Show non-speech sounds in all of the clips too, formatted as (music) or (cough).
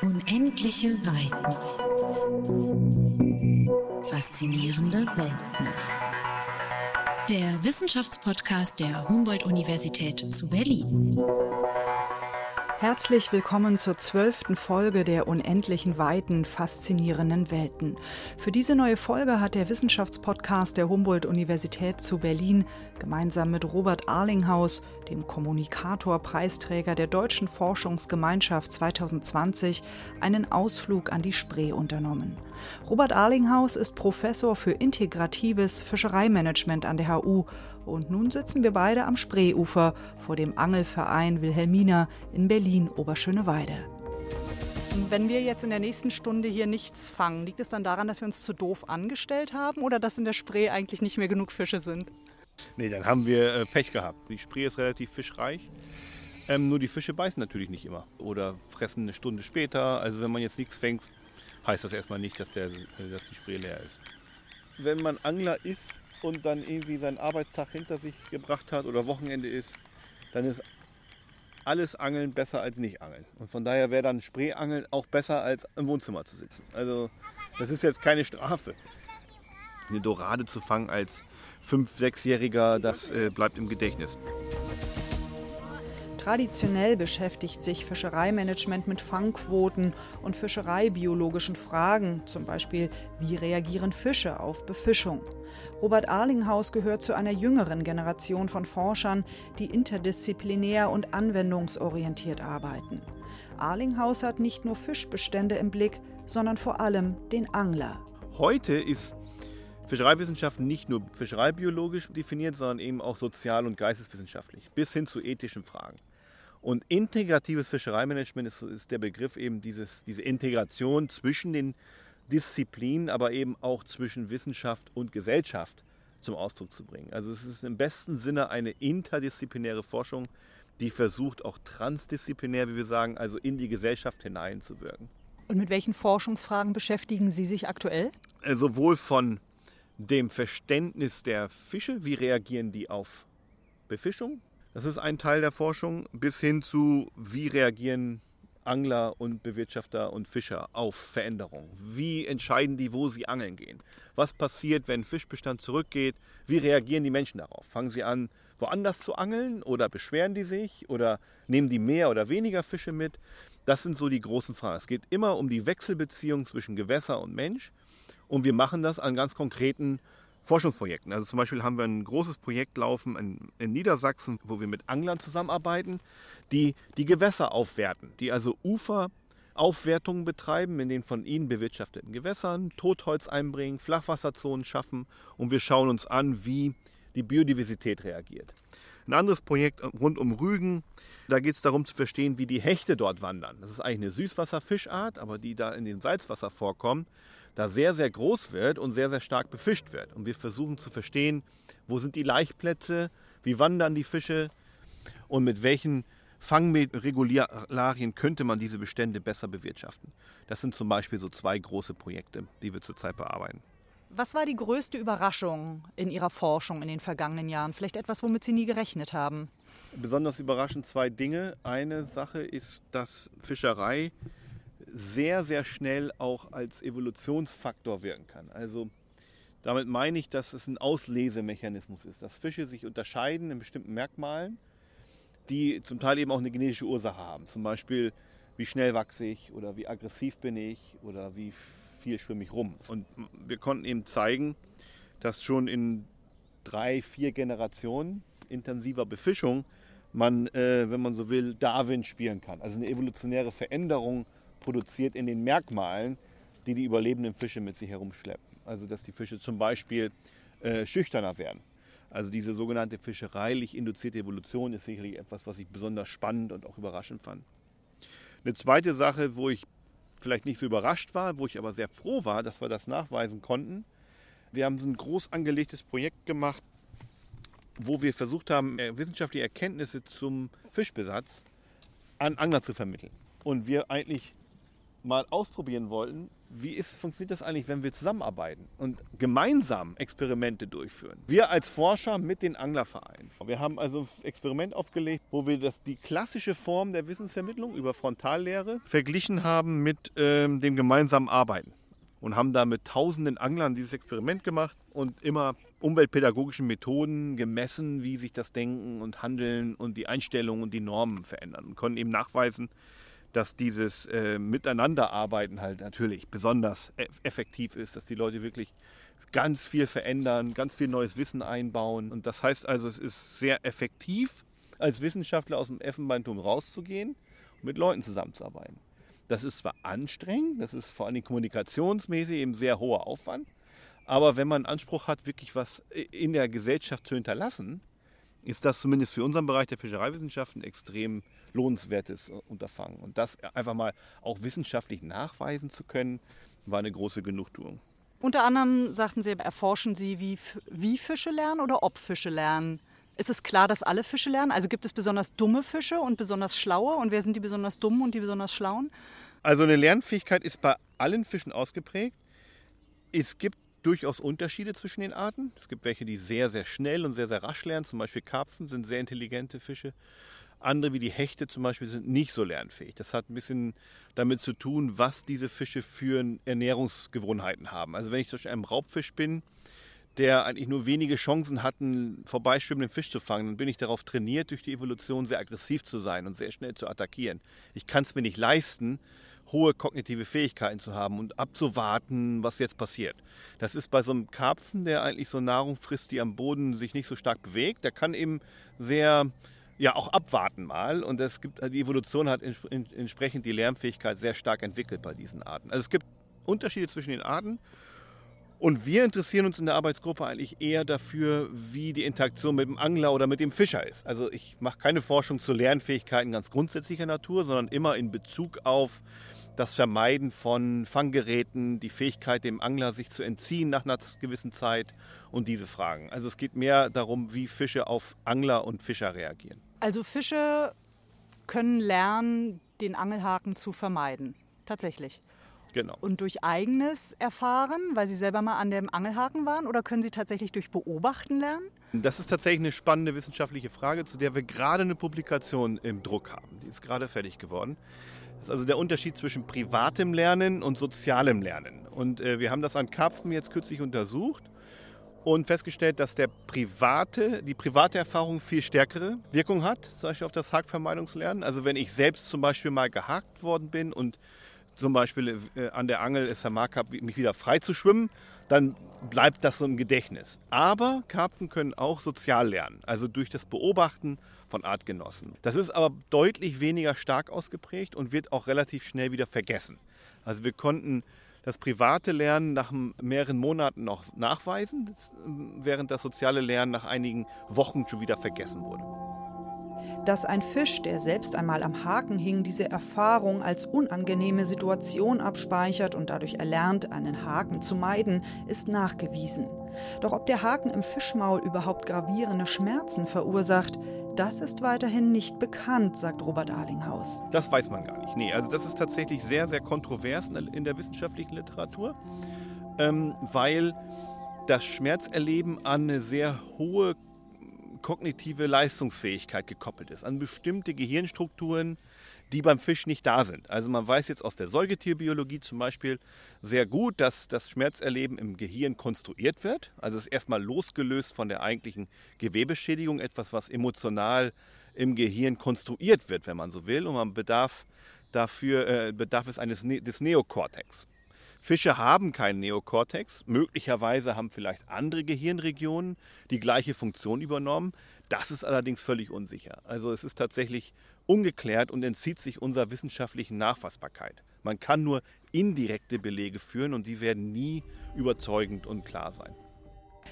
Unendliche Weiten. Faszinierende Welten. Der Wissenschaftspodcast der Humboldt-Universität zu Berlin. Herzlich willkommen zur zwölften Folge der unendlichen Weiten faszinierenden Welten. Für diese neue Folge hat der Wissenschaftspodcast der Humboldt-Universität zu Berlin gemeinsam mit Robert Arlinghaus, dem Kommunikator-Preisträger der Deutschen Forschungsgemeinschaft 2020, einen Ausflug an die Spree unternommen. Robert Arlinghaus ist Professor für integratives Fischereimanagement an der HU und nun sitzen wir beide am Spreeufer vor dem Angelverein Wilhelmina in Berlin-Oberschöneweide. Wenn wir jetzt in der nächsten Stunde hier nichts fangen, liegt es dann daran, dass wir uns zu doof angestellt haben oder dass in der Spree eigentlich nicht mehr genug Fische sind? Nee, dann haben wir äh, Pech gehabt. Die Spree ist relativ fischreich. Ähm, nur die Fische beißen natürlich nicht immer oder fressen eine Stunde später. Also wenn man jetzt nichts fängt, heißt das erstmal nicht, dass, der, äh, dass die Spree leer ist. Wenn man Angler ist und dann irgendwie seinen Arbeitstag hinter sich gebracht hat oder Wochenende ist, dann ist alles Angeln besser als nicht Angeln. Und von daher wäre dann Spreeangeln auch besser als im Wohnzimmer zu sitzen. Also das ist jetzt keine Strafe. Eine Dorade zu fangen als 5-, 6-Jähriger, das äh, bleibt im Gedächtnis. Traditionell beschäftigt sich Fischereimanagement mit Fangquoten und fischereibiologischen Fragen, zum Beispiel wie reagieren Fische auf Befischung. Robert Arlinghaus gehört zu einer jüngeren Generation von Forschern, die interdisziplinär und anwendungsorientiert arbeiten. Arlinghaus hat nicht nur Fischbestände im Blick, sondern vor allem den Angler. Heute ist Fischereiwissenschaft nicht nur fischereibiologisch definiert, sondern eben auch sozial- und geisteswissenschaftlich, bis hin zu ethischen Fragen. Und integratives Fischereimanagement ist, ist der Begriff eben dieses, diese Integration zwischen den Disziplinen, aber eben auch zwischen Wissenschaft und Gesellschaft zum Ausdruck zu bringen. Also es ist im besten Sinne eine interdisziplinäre Forschung, die versucht auch transdisziplinär, wie wir sagen, also in die Gesellschaft hineinzuwirken. Und mit welchen Forschungsfragen beschäftigen Sie sich aktuell? Äh, sowohl von dem Verständnis der Fische, wie reagieren die auf Befischung, das ist ein Teil der Forschung, bis hin zu, wie reagieren Angler und Bewirtschafter und Fischer auf Veränderungen. Wie entscheiden die, wo sie angeln gehen? Was passiert, wenn Fischbestand zurückgeht? Wie reagieren die Menschen darauf? Fangen sie an, woanders zu angeln oder beschweren die sich oder nehmen die mehr oder weniger Fische mit? Das sind so die großen Fragen. Es geht immer um die Wechselbeziehung zwischen Gewässer und Mensch und wir machen das an ganz konkreten Forschungsprojekten. Also zum Beispiel haben wir ein großes Projekt laufen in, in, Niedersachsen, wo wir mit Anglern zusammenarbeiten, die die Gewässer aufwerten, die also Uferaufwertungen betreiben in den von ihnen bewirtschafteten Gewässern, Totholz einbringen, Flachwasserzonen schaffen und wir schauen uns an, wie die Biodiversität reagiert. Ein anderes Projekt rund um Rügen, da geht es darum zu verstehen, wie die Hechte dort wandern. Das ist eigentlich eine Süßwasserfischart, aber die da in dem Salzwasser vorkommen da sehr, sehr groß wird und sehr, sehr stark befischt wird. Und wir versuchen zu verstehen, wo sind die Laichplätze, wie wandern die Fische und mit welchen Fangregularien könnte man diese Bestände besser bewirtschaften. Das sind zum Beispiel so zwei große Projekte, die wir zurzeit bearbeiten. Was war die größte Überraschung in Ihrer Forschung in den vergangenen Jahren? Vielleicht etwas, womit Sie nie gerechnet haben? Besonders überraschend zwei Dinge. Eine Sache ist, dass Fischerei sehr, sehr schnell auch als Evolutionsfaktor wirken kann. Also damit meine ich, dass es ein Auslesemechanismus ist, dass Fische sich unterscheiden in bestimmten Merkmalen, die zum Teil eben auch eine genetische Ursache haben. Zum Beispiel, wie schnell wachse ich oder wie aggressiv bin ich oder wie viel schwimme ich rum. Und wir konnten eben zeigen, dass schon in drei, vier Generationen intensiver Befischung man, äh, wenn man so will, Darwin spielen kann. Also eine evolutionäre Veränderung produziert in den Merkmalen, die die überlebenden Fische mit sich herumschleppen. Also dass die Fische zum Beispiel äh, schüchterner werden. Also diese sogenannte fischereilich induzierte Evolution ist sicherlich etwas, was ich besonders spannend und auch überraschend fand. Eine zweite Sache, wo ich vielleicht nicht so überrascht war, wo ich aber sehr froh war, dass wir das nachweisen konnten. Wir haben so ein groß angelegtes Projekt gemacht, wo wir versucht haben, äh, wissenschaftliche Erkenntnisse zum Fischbesatz an Angler zu vermitteln. Und wir eigentlich mal ausprobieren wollten, wie ist, funktioniert das eigentlich, wenn wir zusammenarbeiten und gemeinsam Experimente durchführen. Wir als Forscher mit den Anglervereinen. Wir haben also ein Experiment aufgelegt, wo wir das, die klassische Form der Wissensvermittlung über Frontallehre verglichen haben mit ähm, dem gemeinsamen Arbeiten und haben da mit tausenden Anglern dieses Experiment gemacht und immer umweltpädagogischen Methoden gemessen, wie sich das Denken und Handeln und die Einstellungen und die Normen verändern und konnten eben nachweisen, dass dieses äh, Miteinanderarbeiten halt natürlich besonders e effektiv ist, dass die Leute wirklich ganz viel verändern, ganz viel neues Wissen einbauen. Und das heißt also, es ist sehr effektiv, als Wissenschaftler aus dem Elfenbeinturm rauszugehen und mit Leuten zusammenzuarbeiten. Das ist zwar anstrengend, das ist vor allem kommunikationsmäßig eben sehr hoher Aufwand, aber wenn man Anspruch hat, wirklich was in der Gesellschaft zu hinterlassen, ist das zumindest für unseren Bereich der Fischereiwissenschaften extrem lohnenswertes Unterfangen. Und das einfach mal auch wissenschaftlich nachweisen zu können, war eine große Genugtuung. Unter anderem sagten Sie, erforschen Sie, wie, wie Fische lernen oder ob Fische lernen. Ist es klar, dass alle Fische lernen? Also gibt es besonders dumme Fische und besonders schlaue? Und wer sind die besonders dummen und die besonders schlauen? Also eine Lernfähigkeit ist bei allen Fischen ausgeprägt. Es gibt durchaus Unterschiede zwischen den Arten. Es gibt welche, die sehr, sehr schnell und sehr, sehr rasch lernen. Zum Beispiel Karpfen sind sehr intelligente Fische. Andere wie die Hechte zum Beispiel sind nicht so lernfähig. Das hat ein bisschen damit zu tun, was diese Fische für Ernährungsgewohnheiten haben. Also wenn ich zum Beispiel ein Raubfisch bin, der eigentlich nur wenige Chancen hat, einen vorbeischwimmenden Fisch zu fangen, dann bin ich darauf trainiert, durch die Evolution sehr aggressiv zu sein und sehr schnell zu attackieren. Ich kann es mir nicht leisten, hohe kognitive Fähigkeiten zu haben und abzuwarten, was jetzt passiert. Das ist bei so einem Karpfen, der eigentlich so Nahrung frisst, die am Boden sich nicht so stark bewegt, der kann eben sehr ja auch abwarten mal und es gibt die Evolution hat entsprechend die Lernfähigkeit sehr stark entwickelt bei diesen Arten. Also es gibt Unterschiede zwischen den Arten und wir interessieren uns in der Arbeitsgruppe eigentlich eher dafür, wie die Interaktion mit dem Angler oder mit dem Fischer ist. Also ich mache keine Forschung zu Lernfähigkeiten ganz grundsätzlicher Natur, sondern immer in Bezug auf das Vermeiden von Fanggeräten, die Fähigkeit dem Angler sich zu entziehen nach einer gewissen Zeit und diese Fragen. Also es geht mehr darum, wie Fische auf Angler und Fischer reagieren. Also Fische können lernen, den Angelhaken zu vermeiden. Tatsächlich. Genau. Und durch eigenes Erfahren, weil Sie selber mal an dem Angelhaken waren, oder können Sie tatsächlich durch Beobachten lernen? Das ist tatsächlich eine spannende wissenschaftliche Frage, zu der wir gerade eine Publikation im Druck haben. Die ist gerade fertig geworden. Das ist also der Unterschied zwischen privatem Lernen und sozialem Lernen. Und äh, wir haben das an Karpfen jetzt kürzlich untersucht und festgestellt, dass der private, die private Erfahrung viel stärkere Wirkung hat, zum Beispiel auf das Hakvermeidungslernen. Also wenn ich selbst zum Beispiel mal gehakt worden bin und zum Beispiel äh, an der Angel es vermag habe, mich wieder frei zu schwimmen, dann bleibt das so im Gedächtnis. Aber Karpfen können auch sozial lernen, also durch das Beobachten von Artgenossen. Das ist aber deutlich weniger stark ausgeprägt und wird auch relativ schnell wieder vergessen. Also wir konnten das private Lernen nach mehreren Monaten noch nachweisen, während das soziale Lernen nach einigen Wochen schon wieder vergessen wurde. Dass ein Fisch, der selbst einmal am Haken hing, diese Erfahrung als unangenehme Situation abspeichert und dadurch erlernt, einen Haken zu meiden, ist nachgewiesen. Doch ob der Haken im Fischmaul überhaupt gravierende Schmerzen verursacht, das ist weiterhin nicht bekannt, sagt Robert Arlinghaus. Das weiß man gar nicht. Nee, also das ist tatsächlich sehr, sehr kontrovers in der wissenschaftlichen Literatur, ähm, weil das Schmerzerleben an eine sehr hohe kognitive Leistungsfähigkeit gekoppelt ist, an bestimmte Gehirnstrukturen, die beim Fisch nicht da sind. Also man weiß jetzt aus der Säugetierbiologie zum Beispiel sehr gut, dass das Schmerzerleben im Gehirn konstruiert wird. Also es ist erstmal losgelöst von der eigentlichen Gewebeschädigung, etwas, was emotional im Gehirn konstruiert wird, wenn man so will. Und man bedarf dafür äh, bedarf es eines ne des Neokortex. Fische haben keinen Neokortex. Möglicherweise haben vielleicht andere Gehirnregionen die gleiche Funktion übernommen. Das ist allerdings völlig unsicher. Also es ist tatsächlich ungeklärt und entzieht sich unserer wissenschaftlichen Nachfassbarkeit. Man kann nur indirekte Belege führen und die werden nie überzeugend und klar sein.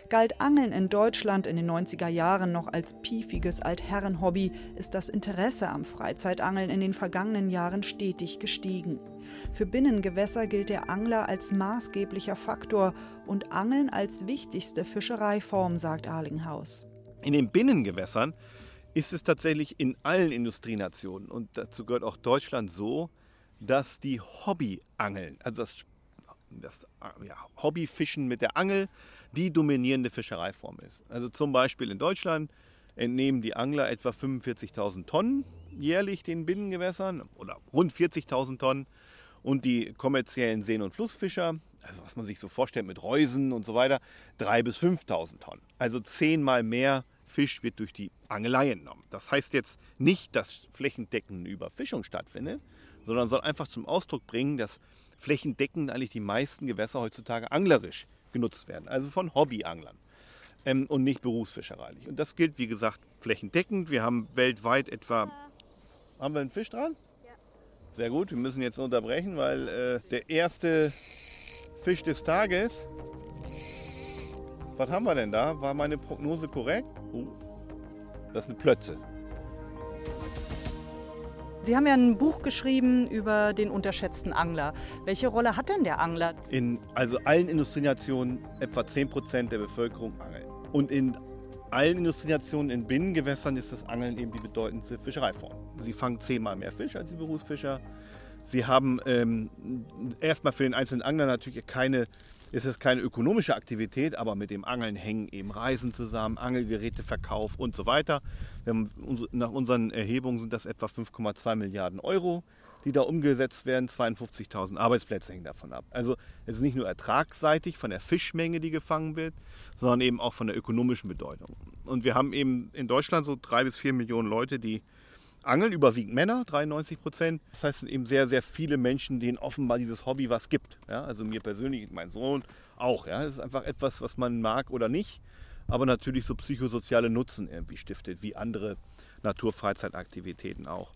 Galt Angeln in Deutschland in den 90er Jahren noch als piefiges Altherrenhobby, ist das Interesse am Freizeitangeln in den vergangenen Jahren stetig gestiegen. Für Binnengewässer gilt der Angler als maßgeblicher Faktor und Angeln als wichtigste Fischereiform, sagt Arlinghaus. In den Binnengewässern ist es tatsächlich in allen Industrienationen und dazu gehört auch Deutschland so, dass die Hobbyangeln, also das, das ja, Hobbyfischen mit der Angel, die dominierende Fischereiform ist. Also zum Beispiel in Deutschland entnehmen die Angler etwa 45.000 Tonnen jährlich den Binnengewässern oder rund 40.000 Tonnen und die kommerziellen Seen- und Flussfischer, also was man sich so vorstellt mit Reusen und so weiter, 3.000 bis 5.000 Tonnen. Also zehnmal mehr Fisch wird durch die Angelei entnommen. Das heißt jetzt nicht, dass flächendeckende Überfischung stattfindet, sondern soll einfach zum Ausdruck bringen, dass flächendeckend eigentlich die meisten Gewässer heutzutage anglerisch genutzt werden, also von Hobbyanglern ähm, und nicht berufsfischereilich. Und das gilt, wie gesagt, flächendeckend. Wir haben weltweit etwa. Haben wir einen Fisch dran? Ja. Sehr gut, wir müssen jetzt unterbrechen, weil äh, der erste Fisch des Tages. Was haben wir denn da? War meine Prognose korrekt? Uh, das ist eine Plötze. Sie haben ja ein Buch geschrieben über den unterschätzten Angler. Welche Rolle hat denn der Angler? In also allen Industrienationen etwa 10% der Bevölkerung angeln. Und in allen Industrienationen in Binnengewässern ist das Angeln eben die bedeutendste Fischereiform. Sie fangen zehnmal mehr Fisch als die Berufsfischer. Sie haben ähm, erstmal für den einzelnen Angler natürlich keine ist es keine ökonomische Aktivität, aber mit dem Angeln hängen eben Reisen zusammen, Angelgeräteverkauf und so weiter. nach unseren Erhebungen sind das etwa 5,2 Milliarden Euro, die da umgesetzt werden. 52.000 Arbeitsplätze hängen davon ab. Also es ist nicht nur ertragsseitig von der Fischmenge, die gefangen wird, sondern eben auch von der ökonomischen Bedeutung. Und wir haben eben in Deutschland so drei bis vier Millionen Leute, die angeln, überwiegend Männer, 93 Prozent. Das heißt, eben sehr, sehr viele Menschen, denen offenbar dieses Hobby was gibt. Ja, also mir persönlich, mein Sohn auch. Ja, es ist einfach etwas, was man mag oder nicht, aber natürlich so psychosoziale Nutzen irgendwie stiftet, wie andere Naturfreizeitaktivitäten auch.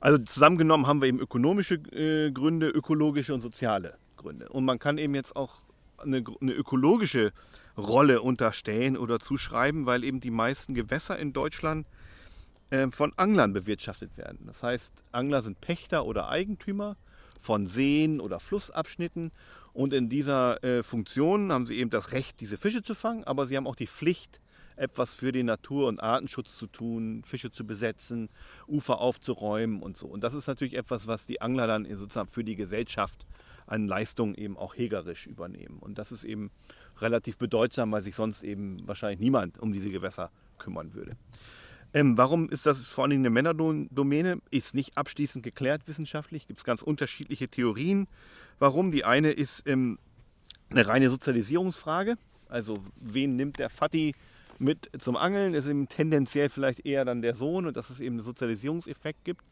Also zusammengenommen haben wir eben ökonomische äh, Gründe, ökologische und soziale Gründe. Und man kann eben jetzt auch eine, eine ökologische Rolle unterstellen oder zuschreiben, weil eben die meisten Gewässer in Deutschland von Anglern bewirtschaftet werden. Das heißt, Angler sind Pächter oder Eigentümer von Seen oder Flussabschnitten und in dieser äh, Funktion haben sie eben das Recht, diese Fische zu fangen, aber sie haben auch die Pflicht, etwas für den Natur- und Artenschutz zu tun, Fische zu besetzen, Ufer aufzuräumen und so. Und das ist natürlich etwas, was die Angler dann sozusagen für die Gesellschaft an Leistungen eben auch hegerisch übernehmen. Und das ist eben relativ bedeutsam, weil sich sonst eben wahrscheinlich niemand um diese Gewässer kümmern würde. Ähm, warum ist das vor allem eine Männerdomäne? Ist nicht abschließend geklärt wissenschaftlich. Gibt es ganz unterschiedliche Theorien. Warum? Die eine ist ähm, eine reine Sozialisierungsfrage. Also wen nimmt der Vati mit zum Angeln? Ist eben tendenziell vielleicht eher dann der Sohn und dass es eben einen Sozialisierungseffekt gibt.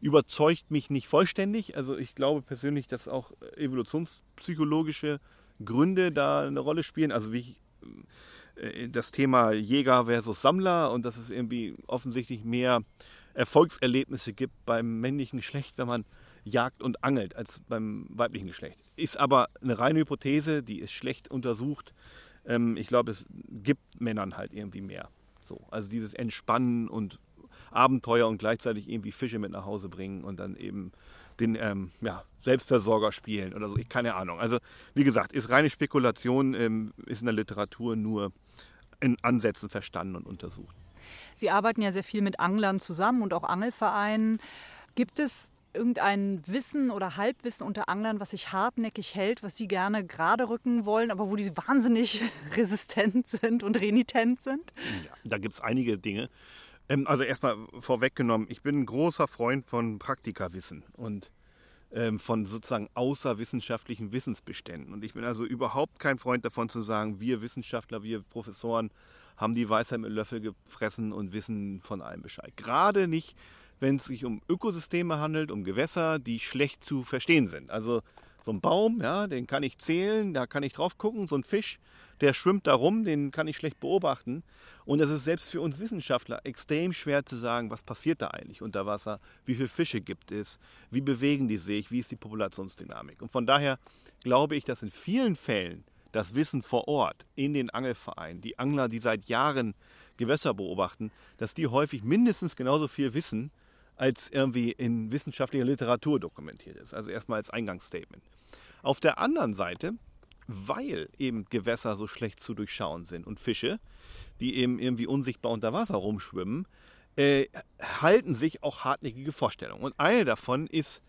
Überzeugt mich nicht vollständig. Also ich glaube persönlich, dass auch evolutionspsychologische Gründe da eine Rolle spielen. Also wie ich das Thema Jäger versus Sammler und dass es irgendwie offensichtlich mehr Erfolgserlebnisse gibt beim männlichen Geschlecht, wenn man jagt und angelt, als beim weiblichen Geschlecht. Ist aber eine reine Hypothese, die ist schlecht untersucht. Ähm, ich glaube, es gibt Männern halt irgendwie mehr. So, also dieses Entspannen und Abenteuer und gleichzeitig irgendwie Fische mit nach Hause bringen und dann eben den ähm, ja, Selbstversorger spielen oder so. Ich keine Ahnung. Also wie gesagt, ist reine Spekulation, ähm, ist in der Literatur nur in Ansätzen verstanden und untersucht. Sie arbeiten ja sehr viel mit Anglern zusammen und auch Angelvereinen. Gibt es irgendein Wissen oder Halbwissen unter Anglern, was sich hartnäckig hält, was Sie gerne gerade rücken wollen, aber wo die wahnsinnig (laughs) resistent sind und renitent sind? Ja, da gibt es einige Dinge. Ähm, also erstmal vorweggenommen, ich bin ein großer Freund von Praktikawissen und ähm, von sozusagen außerwissenschaftlichen Wissensbeständen. Und ich bin also überhaupt kein Freund davon zu sagen, wir Wissenschaftler, wir Professoren haben die Weisheit mit Löffel gefressen und wissen von allem Bescheid. Gerade nicht, wenn es sich um Ökosysteme handelt, um Gewässer, die schlecht zu verstehen sind. Also so ein Baum, ja, den kann ich zählen, da kann ich drauf gucken, so ein Fisch, der schwimmt da rum, den kann ich schlecht beobachten. Und es ist selbst für uns Wissenschaftler extrem schwer zu sagen, was passiert da eigentlich unter Wasser, wie viele Fische gibt es, wie bewegen die sich, wie ist die Populationsdynamik. Und von daher glaube ich, dass in vielen Fällen das Wissen vor Ort in den Angelvereinen, die Angler, die seit Jahren Gewässer beobachten, dass die häufig mindestens genauso viel wissen, als irgendwie in wissenschaftlicher Literatur dokumentiert ist. Also erstmal als Eingangsstatement. Auf der anderen Seite weil eben Gewässer so schlecht zu durchschauen sind und Fische, die eben irgendwie unsichtbar unter Wasser rumschwimmen, äh, halten sich auch hartnäckige Vorstellungen. Und eine davon ist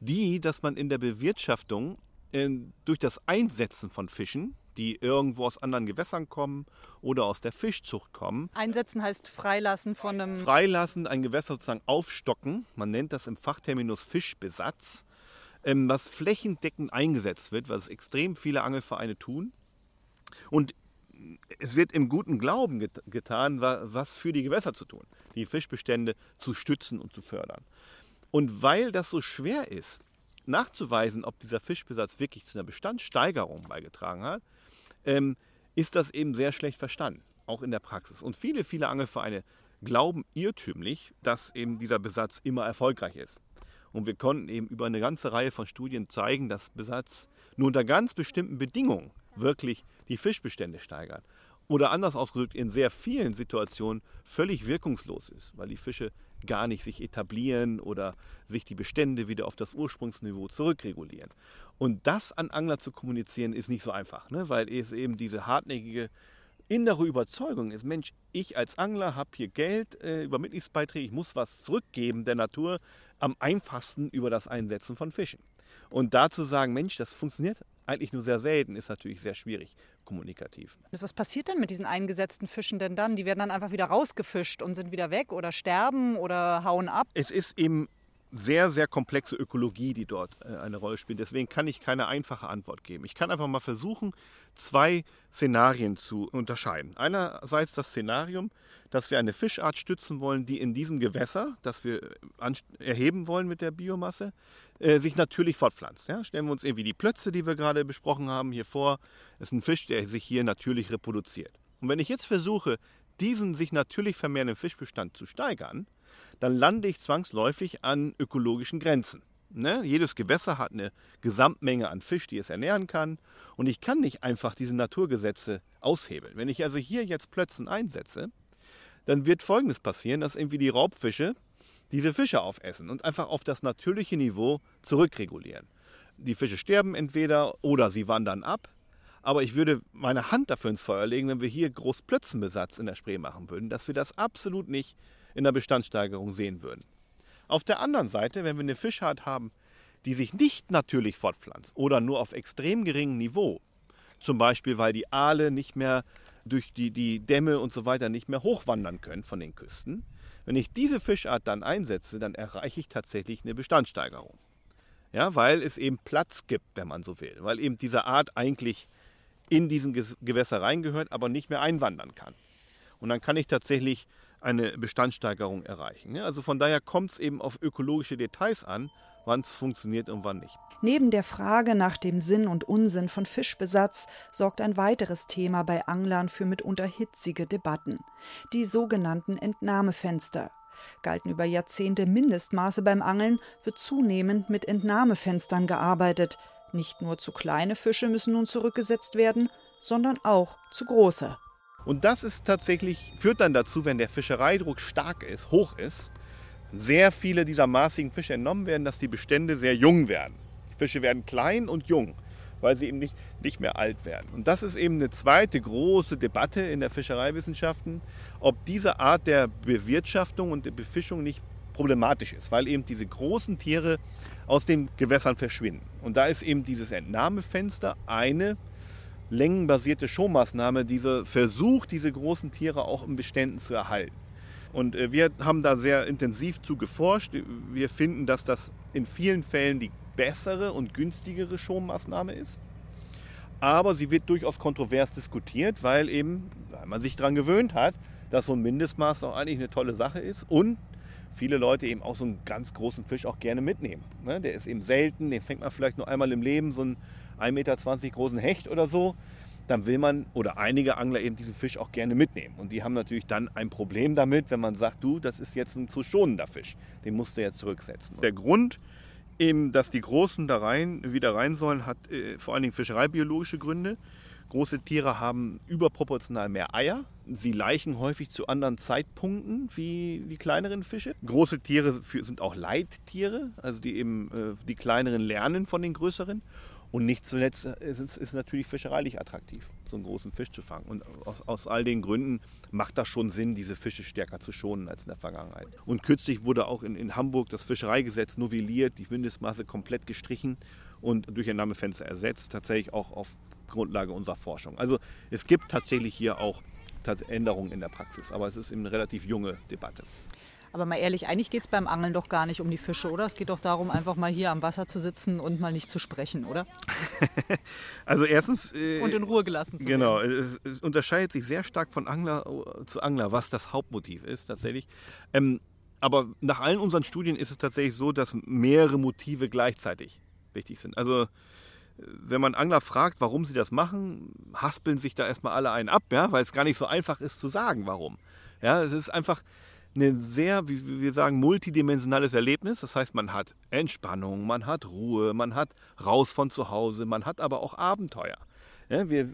die, dass man in der Bewirtschaftung äh, durch das Einsetzen von Fischen, die irgendwo aus anderen Gewässern kommen oder aus der Fischzucht kommen. Einsetzen heißt freilassen von einem. Freilassen, ein Gewässer sozusagen aufstocken. Man nennt das im Fachterminus Fischbesatz, ähm, was flächendeckend eingesetzt wird, was extrem viele Angelvereine tun. Und es wird im guten Glauben get getan, was für die Gewässer zu tun, die Fischbestände zu stützen und zu fördern. Und weil das so schwer ist, nachzuweisen, ob dieser Fischbesatz wirklich zu einer Bestandssteigerung beigetragen hat, ähm, ist das eben sehr schlecht verstanden, auch in der Praxis. Und viele, viele Angelvereine glauben irrtümlich, dass eben dieser Besatz immer erfolgreich ist. Und wir konnten eben über eine ganze Reihe von Studien zeigen, dass Besatz nur unter ganz bestimmten Bedingungen wirklich die Fischbestände steigert. Oder anders ausgedrückt, in sehr vielen Situationen völlig wirkungslos ist, weil die Fische gar nicht sich etablieren oder sich die Bestände wieder auf das Ursprungsniveau zurückregulieren. Und das an Angler zu kommunizieren, ist nicht so einfach, ne? weil es eben diese hartnäckige innere Überzeugung ist, Mensch, ich als Angler habe hier Geld äh, über Mitgliedsbeiträge, ich muss was zurückgeben der Natur, am einfachsten über das Einsetzen von Fischen. Und da zu sagen, Mensch, das funktioniert eigentlich nur sehr selten, ist natürlich sehr schwierig kommunikativ. Was passiert denn mit diesen eingesetzten Fischen denn dann? Die werden dann einfach wieder rausgefischt und sind wieder weg oder sterben oder hauen ab? Es ist eben sehr, sehr komplexe Ökologie, die dort äh, eine Rolle spielt. Deswegen kann ich keine einfache Antwort geben. Ich kann einfach mal versuchen, zwei Szenarien zu unterscheiden. Einerseits das Szenarium, dass wir eine Fischart stützen wollen, die in diesem Gewässer, das wir äh, erheben wollen mit der Biomasse, äh, sich natürlich fortpflanzt. Ja? Stellen wir uns irgendwie die Plötze, die wir gerade besprochen haben, hier vor. Das ist ein Fisch, der sich hier natürlich reproduziert. Und wenn ich jetzt versuche, diesen sich natürlich vermehrenden Fischbestand zu steigern, dann lande ich zwangsläufig an ökologischen Grenzen. Ne? Jedes Gewässer hat eine Gesamtmenge an Fisch, die es ernähren kann. Und ich kann nicht einfach diese Naturgesetze aushebeln. Wenn ich also hier jetzt Plötzen einsetze, dann wird Folgendes passieren, dass irgendwie die Raubfische diese Fische aufessen und einfach auf das natürliche Niveau zurückregulieren. Die Fische sterben entweder oder sie wandern ab. Aber ich würde meine Hand dafür ins Feuer legen, wenn wir hier Großplötzenbesatz in der Spree machen würden, dass wir das absolut nicht in der Bestandssteigerung sehen würden. Auf der anderen Seite, wenn wir eine Fischart haben, die sich nicht natürlich fortpflanzt oder nur auf extrem geringem Niveau, zum Beispiel weil die Aale nicht mehr durch die, die Dämme und so weiter nicht mehr hochwandern können von den Küsten, wenn ich diese Fischart dann einsetze, dann erreiche ich tatsächlich eine Bestandssteigerung. Ja, weil es eben Platz gibt, wenn man so will, weil eben diese Art eigentlich in diesen Gewässer reingehört, aber nicht mehr einwandern kann. Und dann kann ich tatsächlich eine Bestandssteigerung erreichen. Also von daher kommt es eben auf ökologische Details an, wann es funktioniert und wann nicht. Neben der Frage nach dem Sinn und Unsinn von Fischbesatz sorgt ein weiteres Thema bei Anglern für mitunter hitzige Debatten. Die sogenannten Entnahmefenster. Galten über Jahrzehnte Mindestmaße beim Angeln, wird zunehmend mit Entnahmefenstern gearbeitet. Nicht nur zu kleine Fische müssen nun zurückgesetzt werden, sondern auch zu große. Und das ist tatsächlich, führt dann dazu, wenn der Fischereidruck stark ist, hoch ist, sehr viele dieser maßigen Fische entnommen werden, dass die Bestände sehr jung werden. Die Fische werden klein und jung, weil sie eben nicht, nicht mehr alt werden. Und das ist eben eine zweite große Debatte in der Fischereiwissenschaften, ob diese Art der Bewirtschaftung und der Befischung nicht problematisch ist, weil eben diese großen Tiere aus den Gewässern verschwinden. Und da ist eben dieses Entnahmefenster eine längenbasierte Showmaßnahme, dieser Versuch, diese großen Tiere auch in Beständen zu erhalten. Und äh, wir haben da sehr intensiv zu geforscht. Wir finden, dass das in vielen Fällen die bessere und günstigere Showmaßnahme ist. Aber sie wird durchaus kontrovers diskutiert, weil eben, weil man sich daran gewöhnt hat, dass so ein Mindestmaß auch eigentlich eine tolle Sache ist und viele Leute eben auch so einen ganz großen Fisch auch gerne mitnehmen. Ne? Der ist eben selten, den fängt man vielleicht nur einmal im Leben, so ein 1,20 Meter großen Hecht oder so, dann will man oder einige Angler eben diesen Fisch auch gerne mitnehmen. Und die haben natürlich dann ein Problem damit, wenn man sagt, du, das ist jetzt ein zu schonender Fisch, den musst du jetzt zurücksetzen. Der Grund, eben, dass die Großen da rein, wieder rein sollen, hat äh, vor allen Dingen fischereibiologische Gründe. Große Tiere haben überproportional mehr Eier. Sie laichen häufig zu anderen Zeitpunkten wie die kleineren Fische. Große Tiere sind auch Leittiere, also die eben äh, die kleineren lernen von den größeren. Und nicht zuletzt ist es natürlich fischereilich attraktiv, so einen großen Fisch zu fangen. Und aus, aus all den Gründen macht das schon Sinn, diese Fische stärker zu schonen als in der Vergangenheit. Und kürzlich wurde auch in, in Hamburg das Fischereigesetz novelliert, die Mindestmasse komplett gestrichen und durch ein Namefenster ersetzt, tatsächlich auch auf Grundlage unserer Forschung. Also es gibt tatsächlich hier auch Änderungen in der Praxis, aber es ist eine relativ junge Debatte. Aber mal ehrlich, eigentlich geht es beim Angeln doch gar nicht um die Fische, oder? Es geht doch darum, einfach mal hier am Wasser zu sitzen und mal nicht zu sprechen, oder? (laughs) also erstens... Äh, und in Ruhe gelassen zu genau, werden. Genau, es, unterscheidet sich sehr stark von Angler äh, zu Angler, was das Hauptmotiv ist tatsächlich. Ähm, aber nach allen unseren Studien ist es tatsächlich so, dass mehrere Motive gleichzeitig wichtig sind. Also wenn man Angler fragt, warum sie das machen, haspeln sich da erstmal alle einen ab, ja, weil es gar nicht so einfach ist zu sagen, warum. Ja, es ist einfach ein sehr, wie wir sagen, multidimensionales Erlebnis. Das heißt, man hat Entspannung, man hat Ruhe, man hat raus von zu Hause, man hat aber auch Abenteuer. Ja, wir,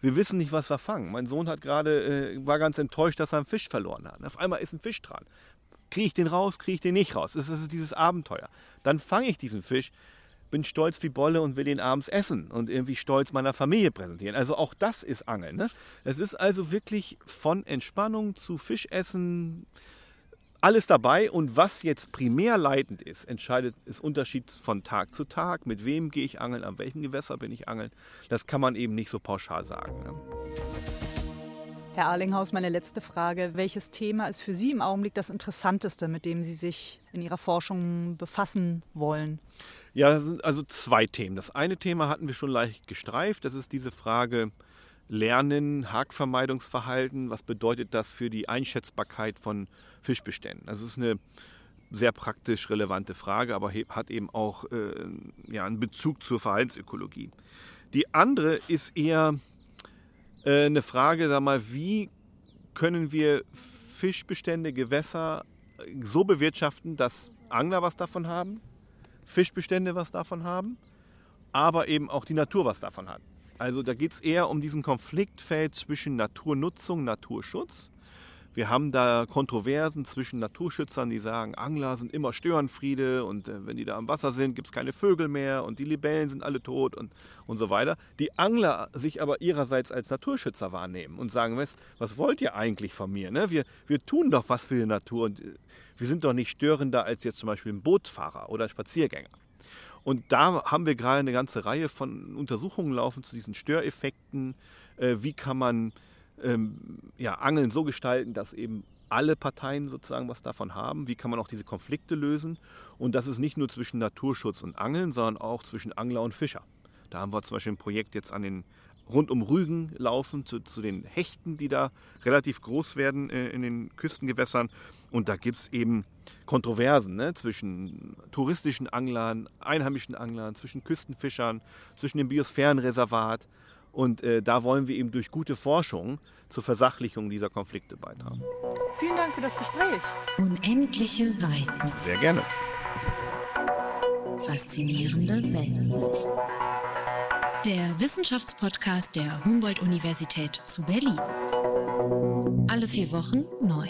wir wissen nicht, was wir fangen. Mein Sohn hat gerade, äh, war ganz enttäuscht, dass er einen Fisch verloren hat. Auf einmal ist ein Fisch dran. Kriege ich den raus, kriege ich den nicht raus? Es ist dieses Abenteuer. Dann fange ich diesen Fisch bin stolz wie Bolle und will ihn abends essen und irgendwie stolz meiner Familie präsentieren. Also auch das ist Angeln. Ne? Es ist also wirklich von Entspannung zu Fischessen alles dabei und was jetzt primär leitend ist, entscheidet ist Unterschied von Tag zu Tag. Mit wem gehe ich angeln, an welchem Gewässer bin ich angeln. Das kann man eben nicht so pauschal sagen. Ne? Herr Arlinghaus, meine letzte Frage. Welches Thema ist für Sie im Augenblick das Interessanteste, mit dem Sie sich in Ihrer Forschung befassen wollen? Ja, also zwei Themen. Das eine Thema hatten wir schon leicht gestreift. Das ist diese Frage Lernen, Hakvermeidungsverhalten. Was bedeutet das für die Einschätzbarkeit von Fischbeständen? Also es ist eine sehr praktisch relevante Frage, aber hat eben auch äh, ja, einen Bezug zur Verhaltensökologie. Die andere ist eher äh, eine Frage, sag mal, wie können wir Fischbestände, Gewässer so bewirtschaften, dass Angler was davon haben, Fischbestände was davon haben, aber eben auch die Natur was davon hat. Also da geht es eher um diesen Konfliktfeld zwischen Naturnutzung, Naturschutz. Wir haben da Kontroversen zwischen Naturschützern, die sagen, Angler sind immer Störenfriede und äh, wenn die da am Wasser sind, gibt es keine Vögel mehr und die Libellen sind alle tot und, und so weiter. Die Angler sich aber ihrerseits als Naturschützer wahrnehmen und sagen, was, was wollt ihr eigentlich von mir? Ne? Wir, wir tun doch was für die Natur und äh, wir sind doch nicht störender als jetzt zum Beispiel ein Bootsfahrer oder Spaziergänger. Und da haben wir gerade eine ganze Reihe von Untersuchungen laufen zu diesen Störeffekten. Äh, wie kann man ähm, ja, Angeln so gestalten, dass eben alle Parteien sozusagen was davon haben? Wie kann man auch diese Konflikte lösen? Und das ist nicht nur zwischen Naturschutz und Angeln, sondern auch zwischen Angler und Fischer. Da haben wir zum Beispiel ein Projekt jetzt an den rund um Rügen laufen, zu, zu den Hechten, die da relativ groß werden äh, in den Küstengewässern. Und da gibt es eben Kontroversen ne, zwischen touristischen Anglern, einheimischen Anglern, zwischen Küstenfischern, zwischen dem Biosphärenreservat. Und äh, da wollen wir eben durch gute Forschung zur Versachlichung dieser Konflikte beitragen. Vielen Dank für das Gespräch. Unendliche Weiten. Sehr gerne. Faszinierende Welt. Der Wissenschaftspodcast der Humboldt-Universität zu Berlin. Alle vier Wochen neu.